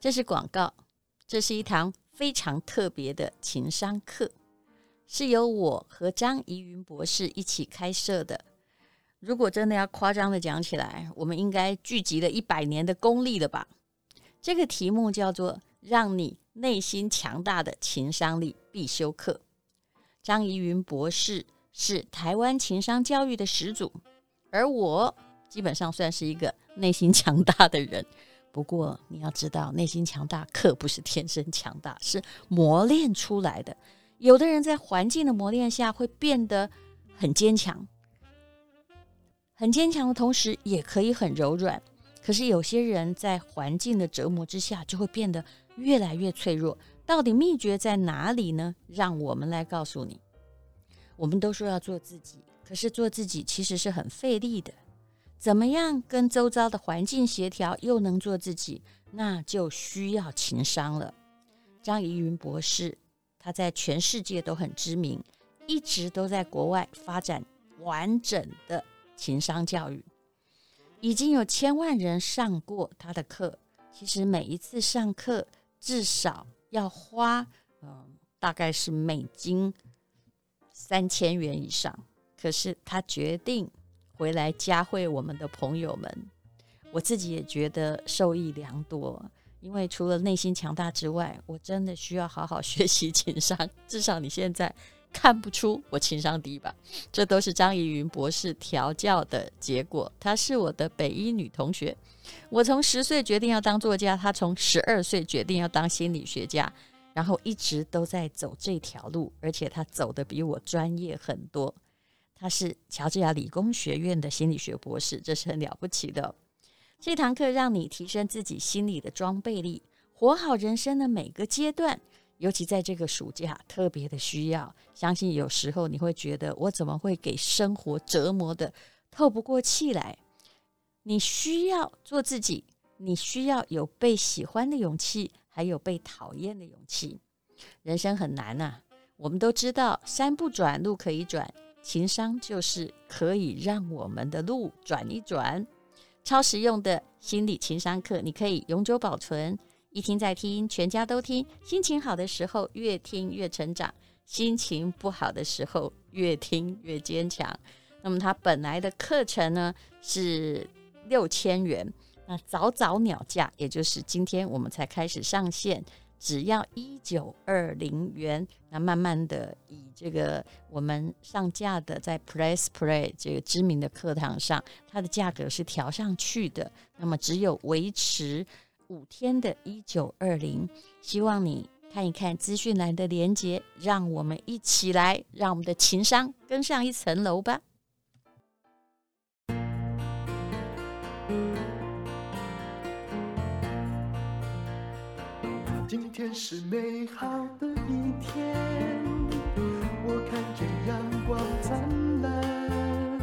这是广告，这是一堂非常特别的情商课，是由我和张怡云博士一起开设的。如果真的要夸张的讲起来，我们应该聚集了一百年的功力了吧？这个题目叫做“让你内心强大的情商力必修课”。张怡云博士是台湾情商教育的始祖，而我基本上算是一个内心强大的人。不过你要知道，内心强大可不是天生强大，是磨练出来的。有的人在环境的磨练下会变得很坚强。很坚强的同时，也可以很柔软。可是有些人在环境的折磨之下，就会变得越来越脆弱。到底秘诀在哪里呢？让我们来告诉你。我们都说要做自己，可是做自己其实是很费力的。怎么样跟周遭的环境协调，又能做自己，那就需要情商了。张怡云博士，他在全世界都很知名，一直都在国外发展完整的。情商教育已经有千万人上过他的课。其实每一次上课至少要花，嗯，大概是美金三千元以上。可是他决定回来加会我们的朋友们，我自己也觉得受益良多。因为除了内心强大之外，我真的需要好好学习情商。至少你现在。看不出我情商低吧？这都是张怡云博士调教的结果。她是我的北一女同学。我从十岁决定要当作家，她从十二岁决定要当心理学家，然后一直都在走这条路，而且她走得比我专业很多。他是乔治亚理工学院的心理学博士，这是很了不起的。这堂课让你提升自己心理的装备力，活好人生的每个阶段。尤其在这个暑假，特别的需要。相信有时候你会觉得，我怎么会给生活折磨得透不过气来？你需要做自己，你需要有被喜欢的勇气，还有被讨厌的勇气。人生很难呐，我们都知道，山不转路可以转，情商就是可以让我们的路转一转。超实用的心理情商课，你可以永久保存。一听再听，全家都听。心情好的时候，越听越成长；心情不好的时候，越听越坚强。那么，它本来的课程呢是六千元，那早早鸟价，也就是今天我们才开始上线，只要一九二零元。那慢慢的，以这个我们上架的在 Press Play 这个知名的课堂上，它的价格是调上去的。那么，只有维持。五天的一九二零，希望你看一看资讯栏的连接，让我们一起来，让我们的情商更上一层楼吧。今天是美好的一天，我看见阳光灿烂。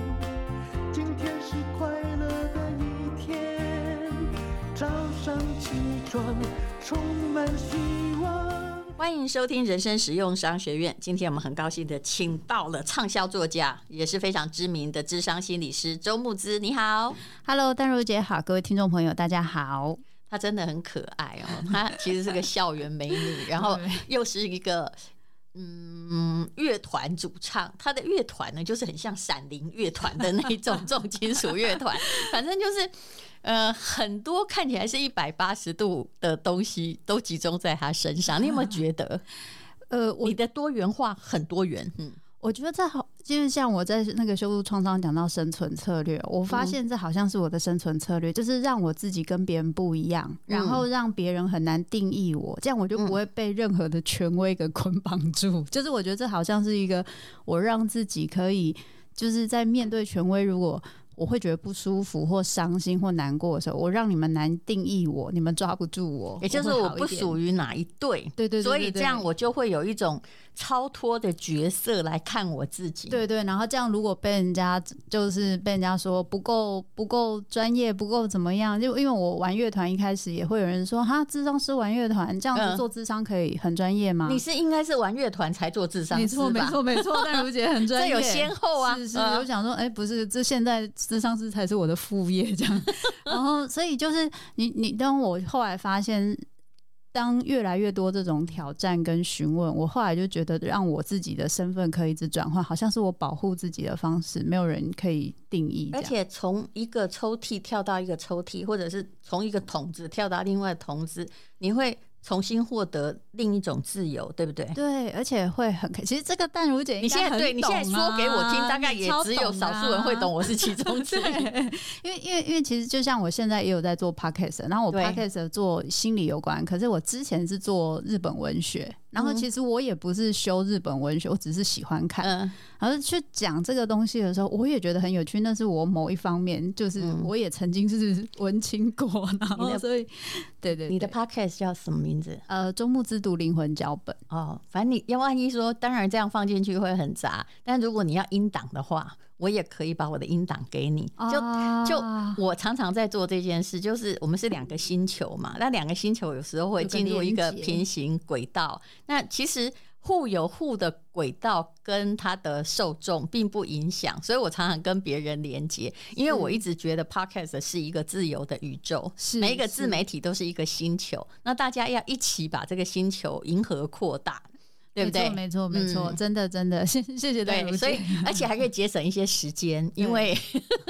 今天是快乐的一天，早上起床。充满希望。欢迎收听人生实用商学院。今天我们很高兴的请到了畅销作家，也是非常知名的智商心理师周慕之。你好，Hello，丹如姐好，各位听众朋友大家好。她真的很可爱哦，她其实是个校园美女，然后又是一个嗯乐团主唱。她的乐团呢，就是很像闪灵乐团的那种 重金属乐团，反正就是。呃，很多看起来是一百八十度的东西都集中在他身上。你有没有觉得，呃，你的多元化很多元？嗯，我觉得这好，就是像我在那个修路创伤讲到生存策略，我发现这好像是我的生存策略，嗯、就是让我自己跟别人不一样，然后让别人很难定义我，这样我就不会被任何的权威给捆绑住。就是我觉得这好像是一个我让自己可以，就是在面对权威，如果。我会觉得不舒服或伤心或难过的时候，我让你们难定义我，你们抓不住我，也就是我不属于哪一队，对对对，所以这样我就会有一种超脱的角色来看我自己，对对，然后这样如果被人家就是被人家说不够不够专业不够怎么样，就因为我玩乐团一开始也会有人说哈，智商师玩乐团这样子做智商可以很专业吗？你是应该是玩乐团才做智商？没错没错没错，但如姐很专业，这有先后啊，是是，我想说哎，不是这现在。智商师才是我的副业，这样。然后，所以就是你，你当我后来发现，当越来越多这种挑战跟询问，我后来就觉得，让我自己的身份可以一直转换，好像是我保护自己的方式，没有人可以定义。而且从一个抽屉跳到一个抽屉，或者是从一个桶子跳到另外的桶子，你会。重新获得另一种自由，对不对？对，而且会很开。其实这个淡如姐，你现在对你现在说给我听，大概也只有少数人会懂，我是其中之一。因为因为因为其实就像我现在也有在做 podcast，然后我 podcast 做心理有关，可是我之前是做日本文学。然后其实我也不是修日本文学，我只是喜欢看。嗯，然后去讲这个东西的时候，我也觉得很有趣。那是我某一方面，就是我也曾经是 文青过，然后所以，对，对对。你的 podcast 叫什么名字？呃，中木之读灵魂脚本。哦，反正你要万一说，当然这样放进去会很杂，但如果你要音档的话。我也可以把我的音档给你，就就我常常在做这件事，就是我们是两个星球嘛，那两个星球有时候会进入一个平行轨道，那其实互有互的轨道跟它的受众并不影响，所以我常常跟别人连接，因为我一直觉得 Podcast 是一个自由的宇宙，是每一个自媒体都是一个星球，那大家要一起把这个星球银河扩大。对不对？没错，没错，嗯、真的，真的，谢谢谢大家。所以，而且还可以节省一些时间，因 为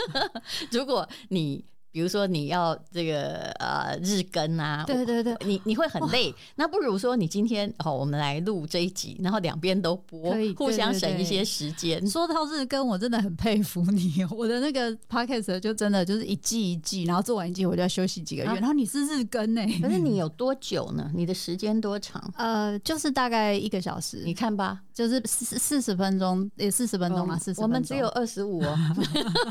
如果你。比如说你要这个呃日更啊，对对对，你你会很累，那不如说你今天哦，我们来录这一集，然后两边都播，可以互相省一些时间。说到日更，我真的很佩服你，我的那个 podcast 就真的就是一季一季，然后做完一季我就要休息几个月，然后你是日更呢？可是你有多久呢？你的时间多长？呃，就是大概一个小时。你看吧，就是四四十分钟，也四十分钟嘛，四十。我们只有二十五哦。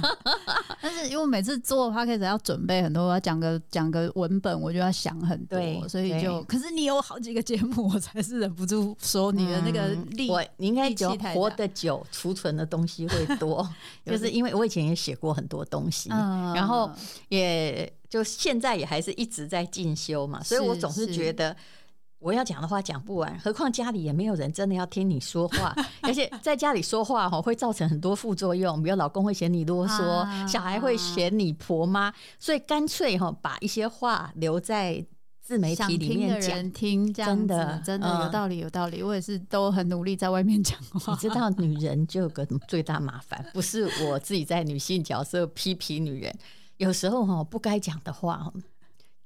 但是因为每次做 podcast 要。要准备很多，我要讲个讲个文本，我就要想很多，所以就。可是你有好几个节目，我才是忍不住说你的那个力。你应该久活得久，储存的东西会多，就是因为我以前也写过很多东西，嗯、然后也就现在也还是一直在进修嘛，所以我总是觉得。我要讲的话讲不完，何况家里也没有人真的要听你说话，而且在家里说话哈会造成很多副作用，比如老公会嫌你啰嗦，小孩会嫌你婆妈，所以干脆哈把一些话留在自媒体里面讲，听真的真的有道理有道理，我也是都很努力在外面讲话。你知道女人就有个最大麻烦，不是我自己在女性角色批评女人，有时候哈不该讲的话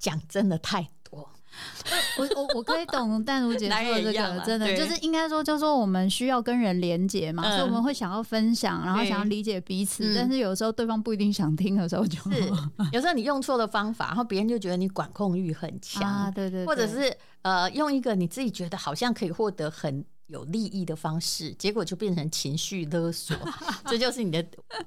讲真的太多。我我我可以懂 淡如姐说的这个，真的就是应该说，就是说我们需要跟人连接嘛，嗯、所以我们会想要分享，然后想要理解彼此，但是有时候对方不一定想听的时候就，是有时候你用错了方法，然后别人就觉得你管控欲很强，啊，对对，或者是呃用一个你自己觉得好像可以获得很。有利益的方式，结果就变成情绪勒索，这就是你的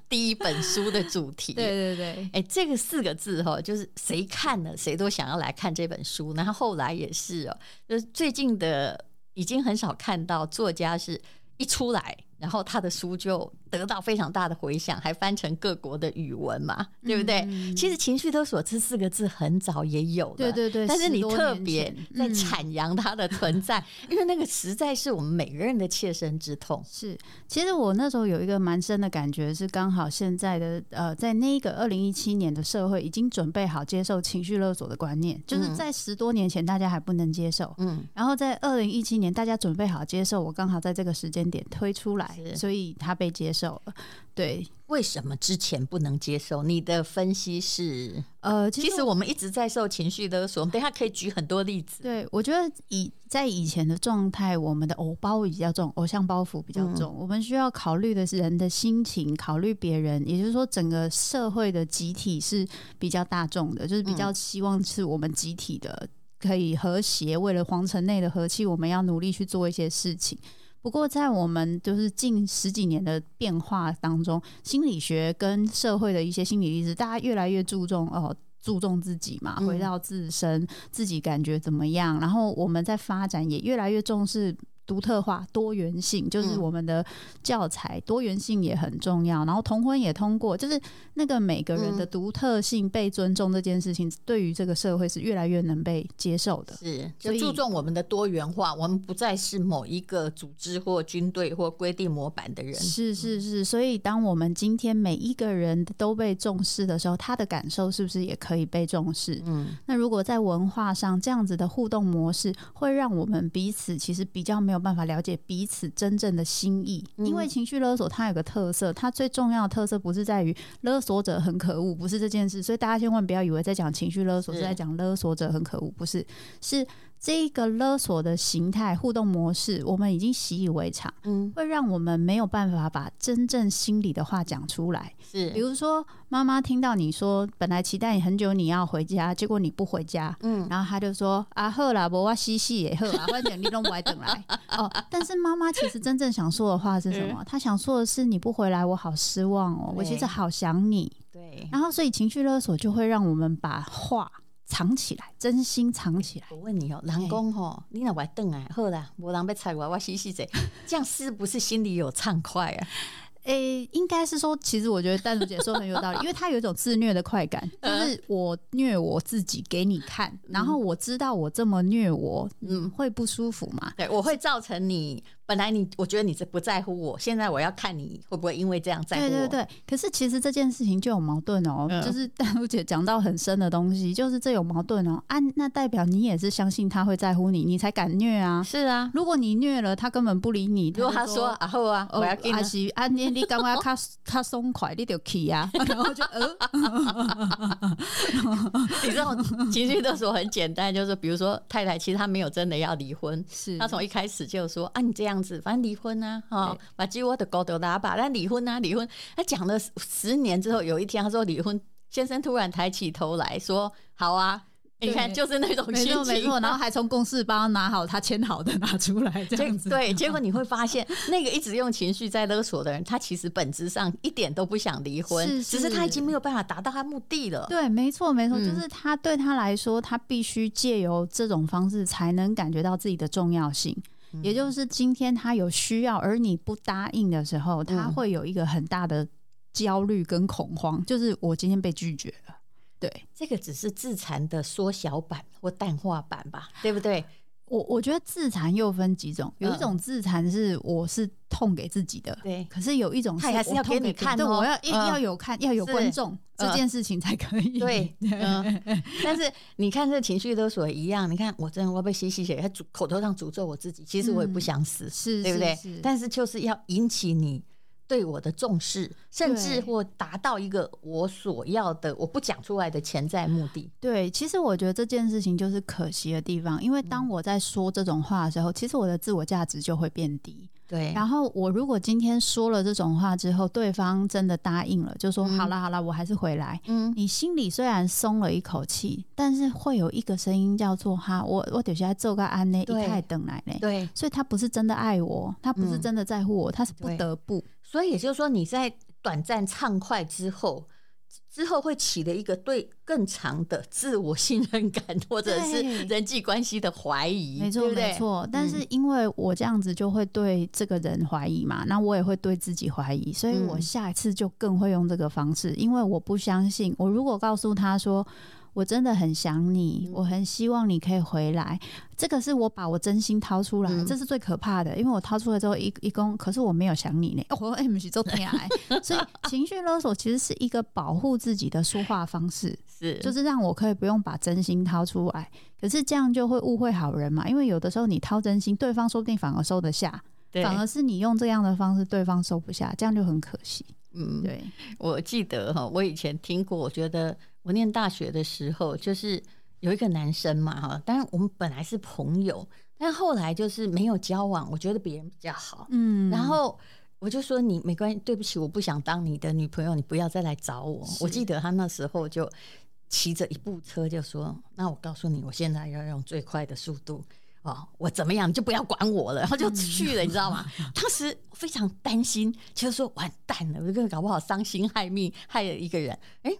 第一本书的主题。对对对，哎，这个四个字哈，就是谁看了谁都想要来看这本书。然后后来也是哦，就是最近的已经很少看到作家是一出来。然后他的书就得到非常大的回响，还翻成各国的语文嘛，对不对？嗯、其实“情绪勒索”这四个字很早也有的，对对对。但是你特别在阐扬它的存在，嗯、因为那个实在是我们每个人的切身之痛。是，其实我那时候有一个蛮深的感觉，是刚好现在的呃，在那个二零一七年的社会已经准备好接受情绪勒索的观念，就是在十多年前大家还不能接受，嗯，然后在二零一七年大家准备好接受，我刚好在这个时间点推出来。是所以他被接受了，对？为什么之前不能接受？你的分析是？呃，其实，我们一直在受情绪勒索。我们等下可以举很多例子。对，我觉得以在以前的状态，我们的偶包比较重，偶像包袱比较重。嗯、我们需要考虑的是人的心情，考虑别人，也就是说，整个社会的集体是比较大众的，就是比较希望是我们集体的可以和谐。为了皇城内的和气，我们要努力去做一些事情。不过，在我们就是近十几年的变化当中，心理学跟社会的一些心理意识，大家越来越注重哦，注重自己嘛，回到自身，自己感觉怎么样。然后我们在发展也越来越重视独特化、多元性，就是我们的教材、嗯、多元性也很重要。然后同婚也通过，就是那个每个人的独特性被尊重这件事情，对于这个社会是越来越能被接受的。是，就注重我们的多元化，我们不再是某一个组织或军队或规定模板的人。是是是，所以当我们今天每一个人都被重视的时候，他的感受是不是也可以被重视？嗯，那如果在文化上这样子的互动模式，会让我们彼此其实比较没有办法了解彼此真正的心意，嗯、因为情绪勒索它有个特色，它最重要的特色不是在于勒索者很可恶，不是这件事，所以大家千万不要以为在讲情绪勒索是在讲勒索者很可恶，不是，是。这一个勒索的形态、互动模式，我们已经习以为常，嗯，会让我们没有办法把真正心里的话讲出来。是，比如说妈妈听到你说，本来期待你很久你要回家，结果你不回家，嗯，然后她就说啊，好啦，我哇嘻嘻也好啊，反正你弄不来等来哦。但是妈妈其实真正想说的话是什么？她想说的是你不回来，我好失望哦，我其实好想你。对，然后所以情绪勒索就会让我们把话。藏起来，真心藏起来。我问你哦、喔，人讲吼，你那外等啊，好啦，无人要睬我，我洗洗者，这样是不是心里有畅快啊？诶、欸，应该是说，其实我觉得丹如姐说很有道理，因为她有一种自虐的快感，就是我虐我自己给你看，然后我知道我这么虐我，嗯，会不舒服嘛？对，我会造成你。本来你，我觉得你是不在乎我，现在我要看你会不会因为这样在乎我。对对对，可是其实这件事情就有矛盾哦，嗯、就是丹如姐讲到很深的东西，就是这有矛盾哦。啊，那代表你也是相信他会在乎你，你才敢虐啊。是啊，如果你虐了，他根本不理你。如果他说啊好啊，我要给你，你你赶快卡卡松快，你就去啊，然后就呃，你知道情绪勒索很简单，就是比如说太太其实她没有真的要离婚，是她从一开始就说啊你这样子。反正离婚啊，哈，把鸡窝的狗都拉吧，那离婚啊，离婚。她讲了十年之后，有一天她说离婚，先生突然抬起头来说：“好啊。”你看，就是那种没错没错，然后还从公事包拿好他签好的拿出来，这样子。对，结果你会发现，那个一直用情绪在勒索的人，他其实本质上一点都不想离婚，是是只是他已经没有办法达到他目的了。对，没错没错，嗯、就是他对他来说，他必须借由这种方式才能感觉到自己的重要性。也就是今天他有需要，而你不答应的时候，他会有一个很大的焦虑跟恐慌，就是我今天被拒绝了。对，这个只是自残的缩小版或淡化版吧，对不对？我我觉得自残又分几种，有一种自残是我是痛给自己的，对。可是有一种是还是要给你看，对，我要要有看，要有观众，这件事情才可以。对，但是你看这情绪勒索一样，你看我真的我被洗洗血，他诅口头上诅咒我自己，其实我也不想死，是，对不对？但是就是要引起你。对我的重视，甚至或达到一个我所要的我不讲出来的潜在目的。对，其实我觉得这件事情就是可惜的地方，因为当我在说这种话的时候，其实我的自我价值就会变低。对，然后我如果今天说了这种话之后，对方真的答应了，就说好了好了，我还是回来。嗯，你心里虽然松了一口气，但是会有一个声音叫做哈，我我等下做个安内一太等来呢。对，所以他不是真的爱我，他不是真的在乎我，他是不得不。所以也就是说，你在短暂畅快之后，之后会起了一个对更长的自我信任感，或者是人际关系的怀疑，没错没错。但是因为我这样子就会对这个人怀疑嘛，那我也会对自己怀疑，所以我下一次就更会用这个方式，因为我不相信，我如果告诉他说。我真的很想你，我很希望你可以回来。这个是我把我真心掏出来，这是最可怕的，因为我掏出来之后一一公，可是我没有想你呢。我 M 是做天爱，所以 情绪勒索其实是一个保护自己的说话方式，是就是让我可以不用把真心掏出来。可是这样就会误会好人嘛，因为有的时候你掏真心，对方说不定反而收得下，反而是你用这样的方式，对方收不下，这样就很可惜。嗯，对，我记得哈，我以前听过，我觉得。我念大学的时候，就是有一个男生嘛，哈，当然我们本来是朋友，但后来就是没有交往。我觉得别人比较好，嗯，然后我就说你没关系，对不起，我不想当你的女朋友，你不要再来找我。我记得他那时候就骑着一部车，就说：“那我告诉你，我现在要用最快的速度哦，我怎么样你就不要管我了。”然后就去了，你知道吗？当时非常担心，就是说完蛋了，我这个搞不好伤心害命，害了一个人。哎。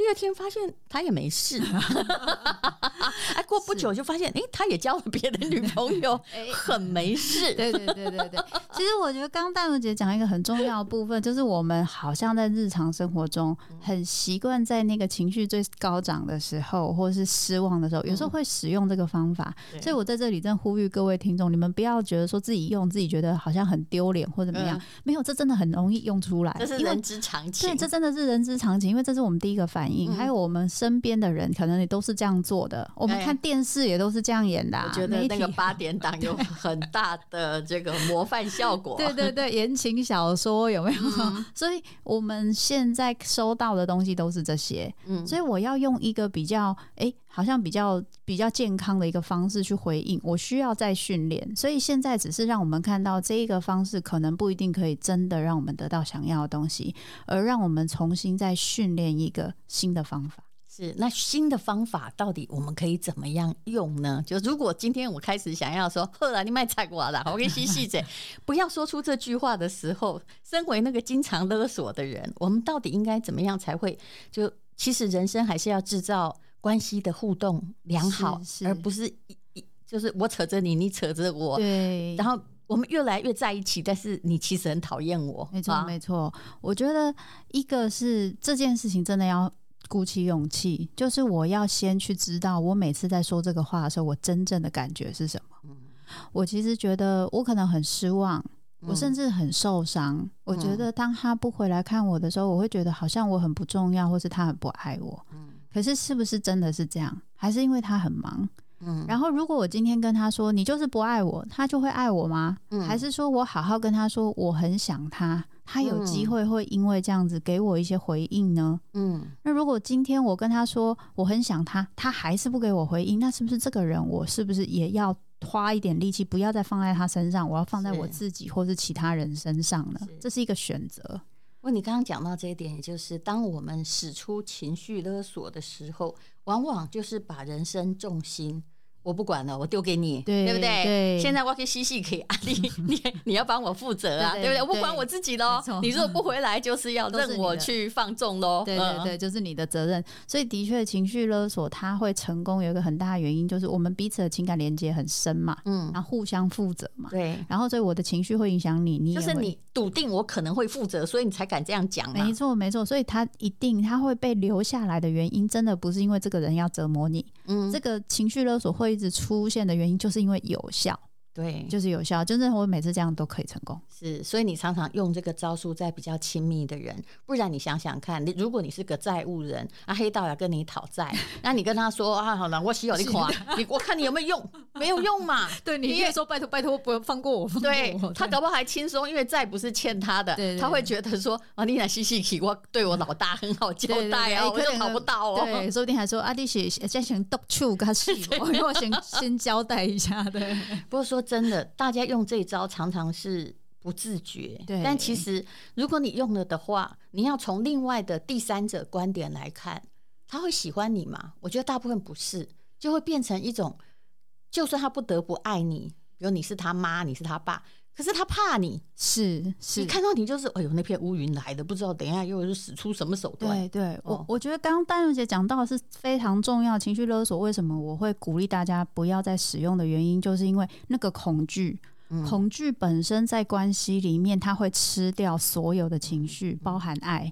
第二天发现他也没事，哎，过不久就发现，哎，他也交了别的女朋友，很没事。对对对对对。其实我觉得刚刚淡如姐讲一个很重要的部分，就是我们好像在日常生活中很习惯在那个情绪最高涨的时候，或者是失望的时候，有时候会使用这个方法。所以我在这里在呼吁各位听众，你们不要觉得说自己用自己觉得好像很丢脸或怎么样，没有，这真的很容易用出来，这是人之常情。对，这真的是人之常情，因为这是我们第一个反应，还有我们身边的人可能也都是这样做的。我们看电视也都是这样演的。我觉得那个八点档 有很大的这个模范效果。对 对对，言情小说有没有？嗯、所以我们现在收到的东西都是这些。嗯，所以我要用一个比较，哎、欸，好像比较比较健康的一个方式去回应。我需要再训练，所以现在只是让我们看到这一个方式可能不一定可以真的让我们得到想要的东西，而让我们重新再训练一个新的方法。是，那新的方法到底我们可以怎么样用呢？就如果今天我开始想要说，后来你卖菜瓜了，我给细细嘴，不要说出这句话的时候，身为那个经常勒索的人，我们到底应该怎么样才会？就其实人生还是要制造关系的互动良好，是是而不是一一就是我扯着你，你扯着我，对，然后我们越来越在一起，但是你其实很讨厌我。没错，没错，我觉得一个是这件事情真的要。鼓起勇气，就是我要先去知道，我每次在说这个话的时候，我真正的感觉是什么。嗯、我其实觉得我可能很失望，嗯、我甚至很受伤。嗯、我觉得当他不回来看我的时候，我会觉得好像我很不重要，或是他很不爱我。嗯、可是是不是真的是这样？还是因为他很忙？嗯、然后如果我今天跟他说，你就是不爱我，他就会爱我吗？嗯、还是说我好好跟他说，我很想他？他有机会会因为这样子给我一些回应呢？嗯，那如果今天我跟他说我很想他，他还是不给我回应，那是不是这个人我是不是也要花一点力气，不要再放在他身上，我要放在我自己或是其他人身上呢？是这是一个选择。问你刚刚讲到这一点，也就是当我们使出情绪勒索的时候，往往就是把人生重心。我不管了，我丢给你，对，对不对？对，现在我可以嬉戏可以啊，你 你你要帮我负责啊，对，不对？我不管我自己喽，你如果不回来，就是要 任我去放纵喽。对对对，就是你的责任。所以的确，情绪勒索它会成功，有一个很大的原因就是我们彼此的情感连接很深嘛，嗯，然后互相负责嘛，对。然后所以我的情绪会影响你，你就是你笃定我可能会负责，所以你才敢这样讲。没错没错，所以他一定他会被留下来的原因，真的不是因为这个人要折磨你，嗯，这个情绪勒索会一直出现的原因就是因为有效，对，就是有效。真正我每次这样都可以成功，是。所以你常常用这个招数在比较亲密的人，不然你想想看，你如果你是个债务人，啊，黑道要跟你讨债，那你跟他说啊，好了，我需要你款，你我看你有没有用，没有用嘛。对，你越说拜托拜托，不要放过我。对，他搞不好还轻松，因为债不是欠他的，他会觉得说啊，你来细细起，我对我老大很好交代啊，我就讨不到哦。对，说不定还说啊，你是先先督促他是，我先先交代一下的。不过说真的，大家用这一招常常是不自觉。对，但其实如果你用了的话，你要从另外的第三者观点来看，他会喜欢你吗？我觉得大部分不是，就会变成一种，就算他不得不爱你，比如你是他妈，你是他爸。可是他怕你，是是，你看到你就是，哎呦，那片乌云来的，不知道等一下又是使出什么手段。对对，我我觉得刚刚丹如姐讲到的是非常重要，情绪勒索为什么我会鼓励大家不要再使用的原因，就是因为那个恐惧，恐惧本身在关系里面，它会吃掉所有的情绪，包含爱。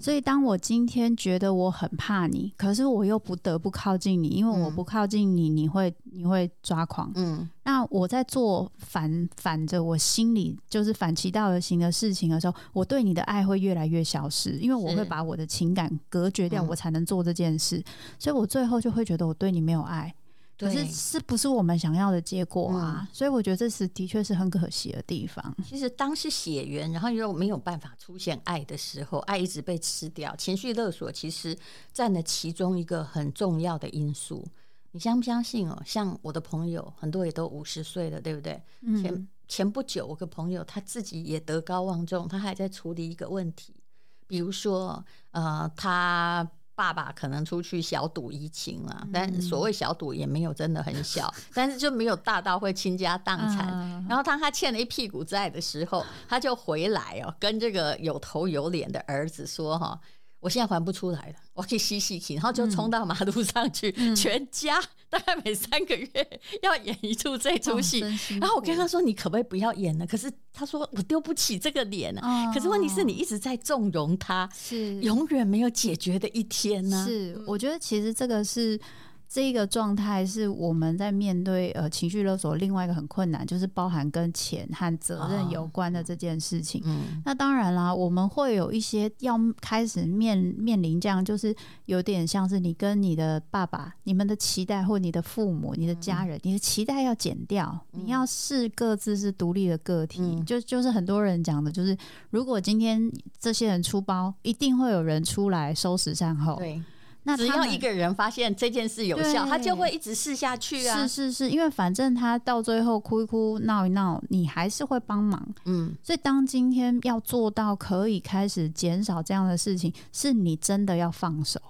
所以，当我今天觉得我很怕你，可是我又不得不靠近你，因为我不靠近你，你会你会抓狂。嗯，那我在做反反着我心里就是反其道而行的事情的时候，我对你的爱会越来越消失，因为我会把我的情感隔绝掉，我才能做这件事。所以我最后就会觉得我对你没有爱。可是是不是我们想要的结果啊？嗯、所以我觉得这是的确是很可惜的地方。其实当是血缘，然后又没有办法出现爱的时候，爱一直被吃掉，情绪勒索其实占了其中一个很重要的因素。你相不相信哦？像我的朋友，很多也都五十岁了，对不对？嗯、前前不久，我个朋友他自己也德高望重，他还在处理一个问题，比如说，呃，他。爸爸可能出去小赌怡情啊，但所谓小赌也没有真的很小，但是就没有大到会倾家荡产。然后当他欠了一屁股债的时候，他就回来哦，跟这个有头有脸的儿子说：“哈，我现在还不出来了，我可以吸吸气，然后就冲到马路上去，嗯、全家大概每三个月要演一出这出戏。哦、然后我跟他说：“你可不可以不要演了？”可是他说：“我丢不起这个脸啊。哦”可是问题是你一直在纵容他，是永远没有解决的一天呢、啊。是，我觉得其实这个是。这个状态是我们在面对呃情绪勒索，另外一个很困难，就是包含跟钱和责任有关的这件事情。哦嗯、那当然啦，我们会有一些要开始面面临这样，就是有点像是你跟你的爸爸、你们的期待，或你的父母、你的家人，嗯、你的期待要减掉，嗯、你要是各自是独立的个体。嗯、就就是很多人讲的，就是如果今天这些人出包，一定会有人出来收拾善后。对。那只要一个人发现这件事有效，他就会一直试下去啊！是是是，因为反正他到最后哭一哭、闹一闹，你还是会帮忙。嗯，所以当今天要做到可以开始减少这样的事情，是你真的要放手。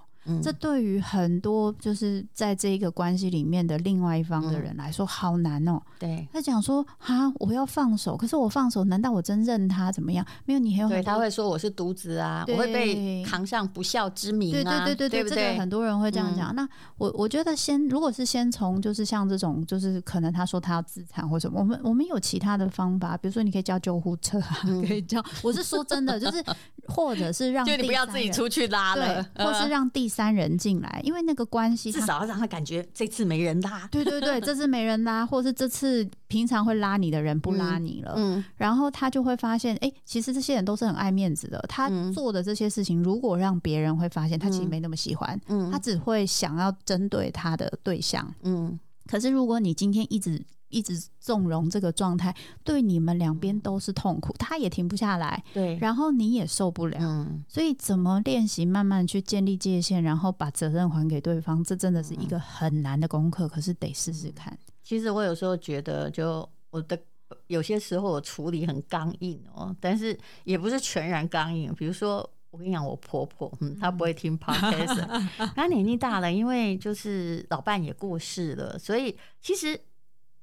这对于很多就是在这一个关系里面的另外一方的人来说，好难哦。对，他讲说啊，我要放手，可是我放手，难道我真认他怎么样？没有，你还有对，他会说我是独子啊，我会被扛上不孝之名啊。对对对对对，这个很多人会这样讲。那我我觉得先，如果是先从就是像这种，就是可能他说他要自残或什么，我们我们有其他的方法，比如说你可以叫救护车啊，可以叫。我是说真的，就是或者是让 就你不要自己出去拉了，或是让第。三人进来，因为那个关系至少要让他感觉这次没人拉。对对对，这次没人拉，或是这次平常会拉你的人不拉你了。嗯，然后他就会发现，哎，其实这些人都是很爱面子的。他做的这些事情，如果让别人会发现，他其实没那么喜欢。嗯，他只会想要针对他的对象。嗯，可是如果你今天一直。一直纵容这个状态，对你们两边都是痛苦，他也停不下来，对，然后你也受不了，嗯，所以怎么练习慢慢去建立界限，然后把责任还给对方，这真的是一个很难的功课，可是得试试看。其实我有时候觉得，就我的有些时候我处理很刚硬哦，但是也不是全然刚硬。比如说，我跟你讲，我婆婆，嗯，她不会听 podcast，她年纪大了，因为就是老伴也过世了，所以其实。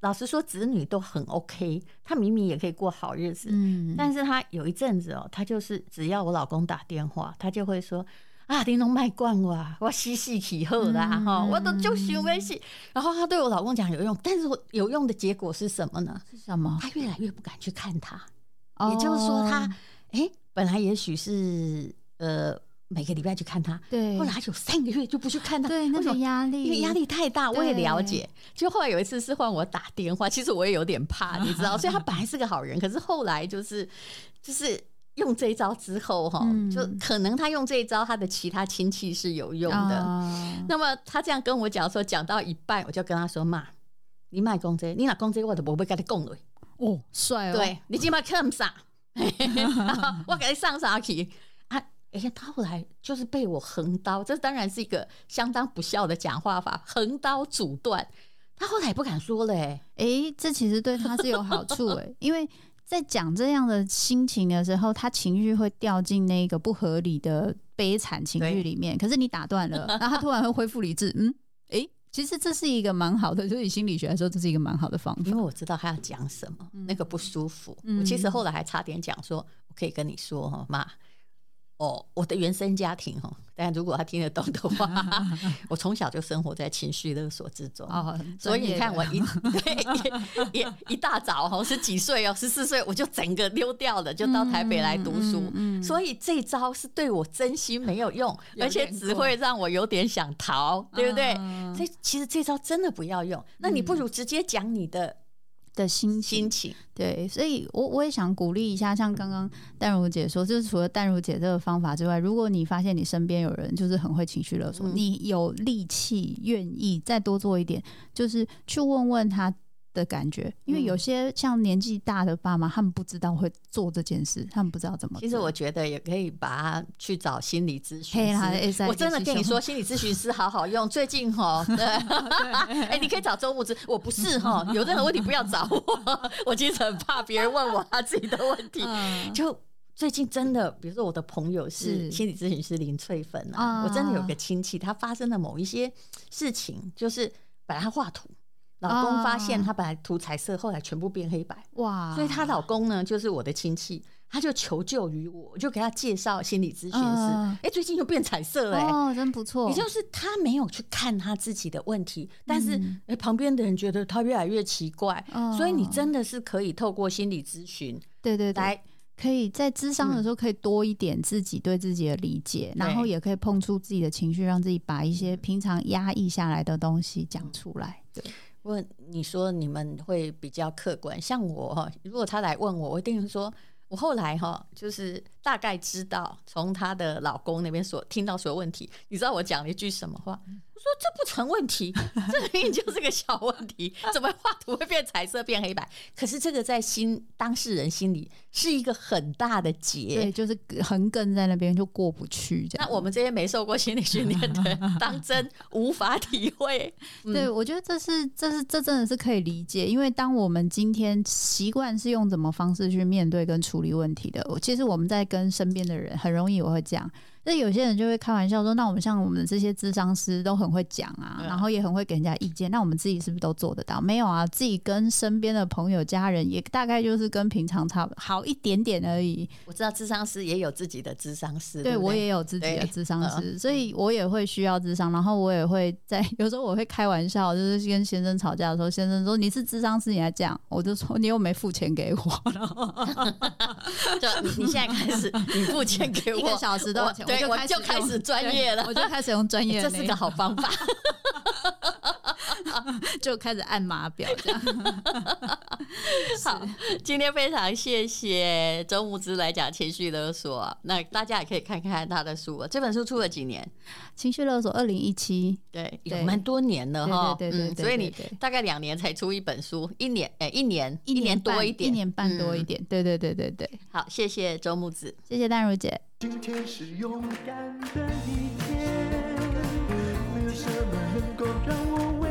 老实说，子女都很 OK，他明明也可以过好日子，嗯，但是他有一阵子哦，他就是只要我老公打电话，他就会说啊，玲珑卖惯我，我洗洗起后啦哈，我都就想没洗。然后他对我老公讲有用，但是有用的结果是什么呢？是什么？他越来越不敢去看他，哦、也就是说他，哎，本来也许是呃。每个礼拜去看他，对，后来有三个月就不去看他，对，那种压力，因为压力太大，我也了解。就后来有一次是换我打电话，其实我也有点怕，你知道，所以他本来是个好人，可是后来就是就是用这一招之后哈，就可能他用这一招，他的其他亲戚是有用的。那么他这样跟我讲说，讲到一半，我就跟他说：“妈，你卖公这，你拿公这，我都不会跟你讲了。”哦，帅哦，对，你今麦看啥？我给你上啥去？哎呀，他后来就是被我横刀，这当然是一个相当不孝的讲话法，横刀阻断。他后来也不敢说了、欸，哎，哎，这其实对他是有好处、欸，哎，因为在讲这样的心情的时候，他情绪会掉进那个不合理的悲惨情绪里面。可是你打断了，然后他突然会恢复理智，嗯，哎，其实这是一个蛮好的，就是以心理学来说，这是一个蛮好的方法，因为我知道他要讲什么，嗯、那个不舒服。嗯、我其实后来还差点讲说，我可以跟你说哈，妈。哦，我的原生家庭哦，但如果他听得懂的话，我从小就生活在情绪勒索之中，哦、所以你看我一对一一大早哦，十几岁哦，十四岁我就整个溜掉了，就到台北来读书，嗯嗯嗯、所以这招是对我真心没有用，而且只会让我有点想逃，对不对？嗯、所以其实这招真的不要用，那你不如直接讲你的。的心情，心情对，所以我我也想鼓励一下，像刚刚淡如姐说，就是除了淡如姐这个方法之外，如果你发现你身边有人就是很会情绪勒索，嗯、你有力气愿意再多做一点，就是去问问他。的感觉，因为有些像年纪大的爸妈，他们不知道会做这件事，他们不知道怎么。其实我觉得也可以把他去找心理咨询师。我真的跟你说，心理咨询师好好用。最近哈，对，哎，你可以找周牧之，我不是 哈，有任何问题不要找我。我其实很怕别人问我他自己的问题。就最近真的，比如说我的朋友是心理咨询师林翠芬啊，我真的有个亲戚，他发生了某一些事情，就是本来他画图。老公发现她本来涂彩色，后来全部变黑白。哇！所以她老公呢，就是我的亲戚，他就求救于我，我就给他介绍心理咨询师。哎、最近又变彩色了、欸，哦，真不错。也就是他没有去看他自己的问题，但是、欸、旁边的人觉得他越来越奇怪，嗯、所以你真的是可以透过心理咨询，对对对，来可以在智商的时候可以多一点自己对自己的理解，嗯、然后也可以碰触自己的情绪，让自己把一些平常压抑下来的东西讲出来。对。问你说你们会比较客观，像我哈，如果他来问我，我一定会说，我后来哈就是大概知道从她的老公那边所听到所有问题，你知道我讲了一句什么话？我说这不成问题，这明明就是个小问题，怎么画图会变彩色变黑白？可是这个在心当事人心里是一个很大的结，对，就是横亘在那边就过不去。这样那我们这些没受过心理训练的人，当真无法体会。对，我觉得这是这是这真的是可以理解，因为当我们今天习惯是用怎么方式去面对跟处理问题的，其实我们在跟身边的人很容易我会讲。那有些人就会开玩笑说：“那我们像我们这些智商师都很会讲啊，然后也很会给人家意见。那我们自己是不是都做得到？没有啊，自己跟身边的朋友、家人也大概就是跟平常差不多好一点点而已。我知道智商师也有自己的智商师，对，对我也有自己的智商师，所以我也会需要智商。然后我也会在 有时候我会开玩笑，就是跟先生吵架的时候，先生说你是智商师，你还这样，我就说你又没付钱给我，然后就你你现在开始你付钱给我 一个小时多少钱？对，我就开始专业了，我就开始用专业，这是个好方法，就开始按码表这样。好，今天非常谢谢周木之来讲情绪勒索，那大家也可以看看他的书，这本书出了几年？情绪勒索二零一七，对，有蛮多年了哈，对对对，所以你大概两年才出一本书，一年哎，一年一年多一点，一年半多一点，对对对对对。好，谢谢周木子，谢谢淡如姐。今天是勇敢的一天，没有什么能够让我。